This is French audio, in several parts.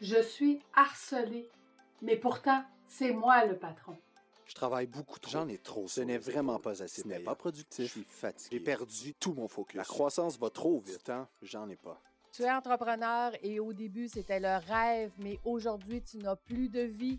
Je suis harcelée, mais pourtant, c'est moi le patron. Je travaille beaucoup trop. J'en ai trop. Ce n'est vraiment pas assez. Ce n'est pas productif. Je suis fatigué. J'ai perdu tout mon focus. La croissance va trop vite. Hein? J'en ai pas. Tu es entrepreneur et au début, c'était le rêve, mais aujourd'hui, tu n'as plus de vie.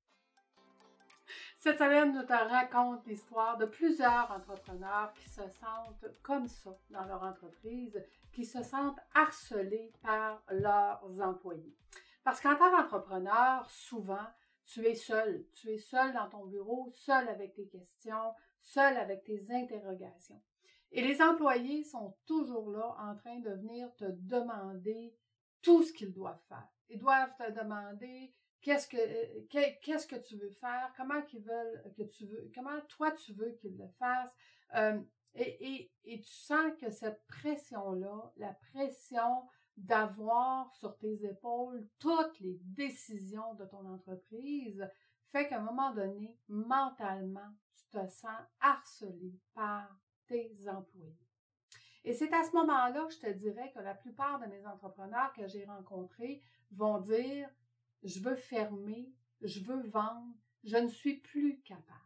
Cette semaine, nous te raconte l'histoire de plusieurs entrepreneurs qui se sentent comme ça dans leur entreprise, qui se sentent harcelés par leurs employés. Parce qu'en tant qu'entrepreneur, souvent, tu es seul. Tu es seul dans ton bureau, seul avec tes questions, seul avec tes interrogations. Et les employés sont toujours là en train de venir te demander tout ce qu'ils doivent faire. Ils doivent te demander qu'est-ce que euh, qu'est-ce que tu veux faire, comment qu'ils veulent que tu veux, comment toi tu veux qu'ils le fassent? Euh, et, et, tu sens que cette pression-là, la pression d'avoir sur tes épaules toutes les décisions de ton entreprise, fait qu'à un moment donné, mentalement, tu te sens harcelé par tes employés. Et c'est à ce moment-là que je te dirais que la plupart de mes entrepreneurs que j'ai rencontrés vont dire je veux fermer, je veux vendre, je ne suis plus capable.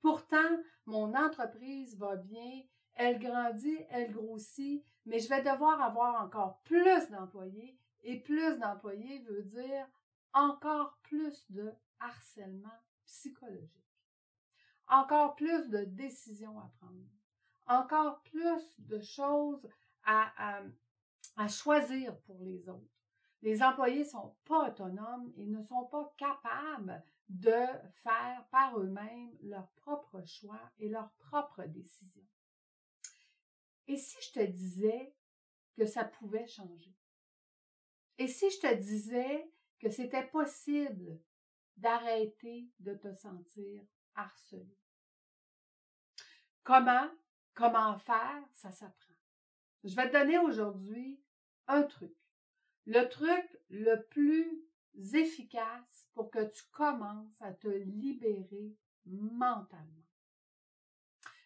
Pourtant, mon entreprise va bien, elle grandit, elle grossit, mais je vais devoir avoir encore plus d'employés et plus d'employés veut dire encore plus de harcèlement psychologique, encore plus de décisions à prendre, encore plus de choses à, choisir pour les autres. Les employés ne sont pas autonomes et ne sont pas capables de faire par eux-mêmes leurs propres choix et leurs propres décisions. Et si je te disais que ça pouvait changer? Et si je te disais que c'était possible d'arrêter de te sentir harcelé? Comment? Comment faire? Ça s'apprend. Je vais te donner aujourd'hui un truc le truc le plus efficace pour que tu commences à te libérer mentalement.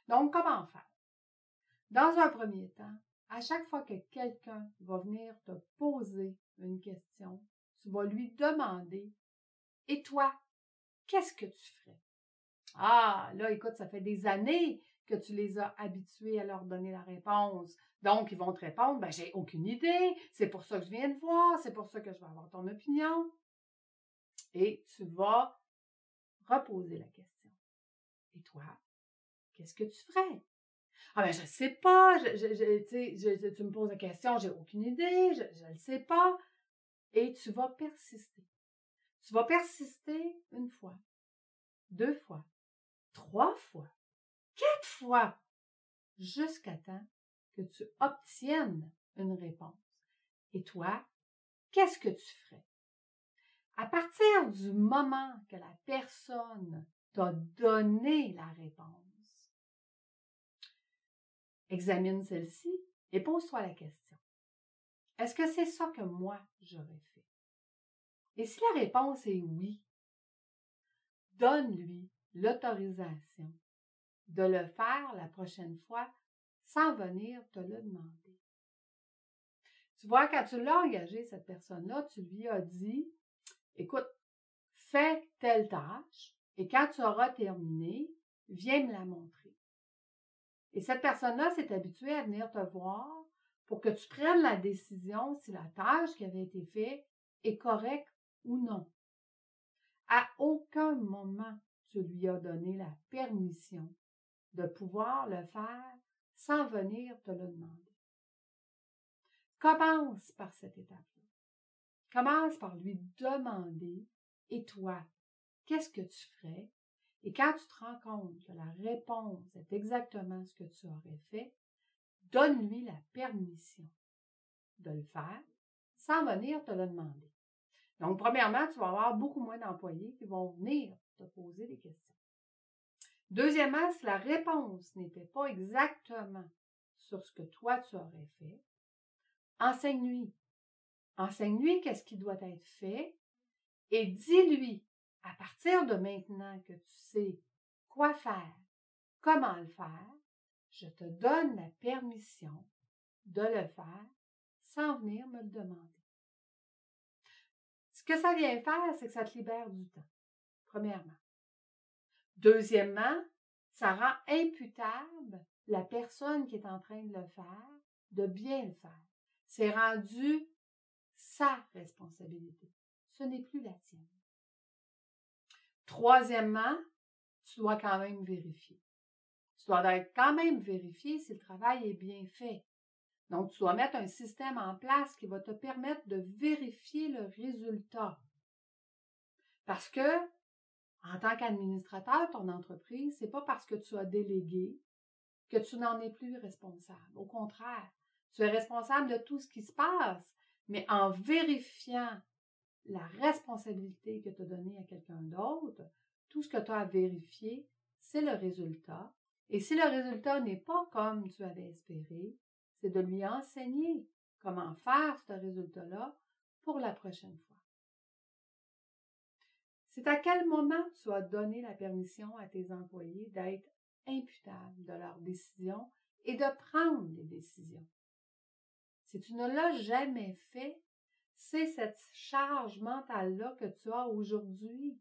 Donc, comment faire? Dans un premier temps, à chaque fois que quelqu'un va venir te poser une question, tu vas lui demander Et toi, qu'est-ce que tu ferais? Ah, là, écoute, ça fait des années que tu les as habitués à leur donner la réponse. Donc, ils vont te répondre, ben, j'ai aucune idée, c'est pour ça que je viens de voir, c'est pour ça que je vais avoir ton opinion. Et tu vas reposer la question. Et toi, qu'est-ce que tu ferais? Ah ben, je sais pas, tu me poses la question, j'ai aucune idée, je ne le sais pas. Et tu vas persister. Tu vas persister une fois, deux fois, trois fois, quatre fois, jusqu'à temps que tu obtiennes une réponse. Et toi, qu'est-ce que tu ferais? À partir du moment que la personne t'a donné la réponse, examine celle-ci et pose-toi la question. Est-ce que c'est ça que moi j'aurais fait? Et si la réponse est oui, donne-lui l'autorisation de le faire la prochaine fois sans venir te le demander. Tu vois, quand tu l'as engagé, cette personne-là, tu lui as dit, écoute, fais telle tâche et quand tu auras terminé, viens me la montrer. Et cette personne-là s'est habituée à venir te voir pour que tu prennes la décision si la tâche qui avait été faite est correcte ou non. À aucun moment lui as donné la permission de pouvoir le faire sans venir te le demander. Commence par cette étape-là. Commence par lui demander, et toi, qu'est-ce que tu ferais? Et quand tu te rends compte que la réponse est exactement ce que tu aurais fait, donne-lui la permission de le faire sans venir te le demander. Donc, premièrement, tu vas avoir beaucoup moins d'employés qui vont venir te poser des questions. Deuxièmement, si la réponse n'était pas exactement sur ce que toi tu aurais fait, enseigne-lui. Enseigne-lui qu'est-ce qui doit être fait et dis-lui, à partir de maintenant que tu sais quoi faire, comment le faire, je te donne la permission de le faire sans venir me le demander. Ce que ça vient faire, c'est que ça te libère du temps, premièrement. Deuxièmement, ça rend imputable la personne qui est en train de le faire de bien le faire. C'est rendu sa responsabilité. Ce n'est plus la tienne. Troisièmement, tu dois quand même vérifier. Tu dois quand même vérifier si le travail est bien fait. Donc, tu dois mettre un système en place qui va te permettre de vérifier le résultat. Parce que, en tant qu'administrateur de ton entreprise, c'est pas parce que tu as délégué que tu n'en es plus responsable. Au contraire, tu es responsable de tout ce qui se passe, mais en vérifiant la responsabilité que tu as donnée à quelqu'un d'autre, tout ce que tu as à vérifier, c'est le résultat. Et si le résultat n'est pas comme tu avais espéré, c'est de lui enseigner comment faire ce résultat-là pour la prochaine fois. C'est à quel moment tu as donné la permission à tes employés d'être imputables de leurs décisions et de prendre des décisions? Si tu ne l'as jamais fait, c'est cette charge mentale-là que tu as aujourd'hui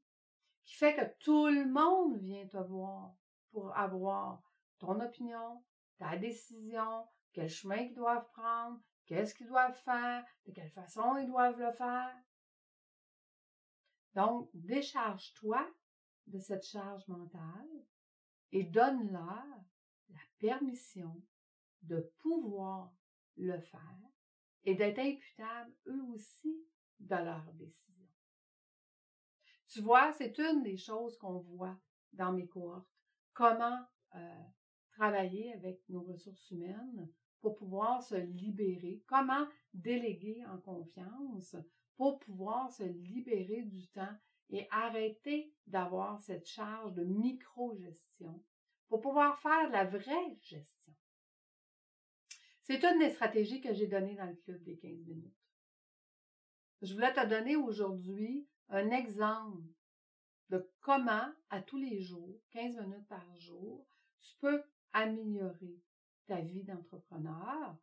qui fait que tout le monde vient te voir pour avoir ton opinion, ta décision, quel chemin ils doivent prendre, qu'est-ce qu'ils doivent faire, de quelle façon ils doivent le faire. Donc, décharge-toi de cette charge mentale et donne-leur la permission de pouvoir le faire et d'être imputables eux aussi de leurs décisions. Tu vois, c'est une des choses qu'on voit dans mes cohortes. Comment euh, travailler avec nos ressources humaines pour pouvoir se libérer, comment déléguer en confiance pour pouvoir se libérer du temps et arrêter d'avoir cette charge de micro-gestion pour pouvoir faire la vraie gestion? C'est une des stratégies que j'ai données dans le club des 15 minutes. Je voulais te donner aujourd'hui un exemple de comment, à tous les jours, 15 minutes par jour, tu peux améliorer ta vie d'entrepreneur,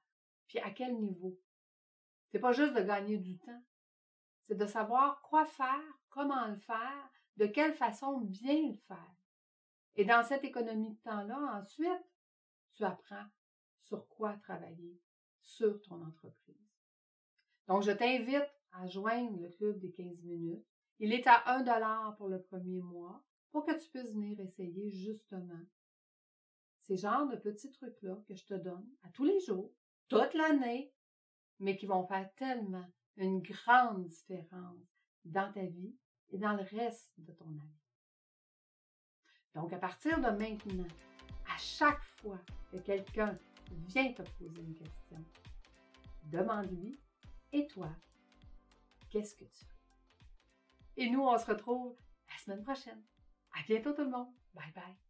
puis à quel niveau? C'est pas juste de gagner du temps, c'est de savoir quoi faire, comment le faire, de quelle façon bien le faire. Et dans cette économie de temps-là, ensuite, tu apprends sur quoi travailler sur ton entreprise. Donc, je t'invite à joindre le club des 15 minutes. Il est à 1 dollar pour le premier mois pour que tu puisses venir essayer justement ces genres de petits trucs-là que je te donne à tous les jours, toute l'année, mais qui vont faire tellement une grande différence dans ta vie et dans le reste de ton année. Donc, à partir de maintenant, à chaque fois que quelqu'un vient te poser une question, demande-lui, et toi, qu'est-ce que tu fais? Et nous, on se retrouve la semaine prochaine. À bientôt tout le monde. Bye bye.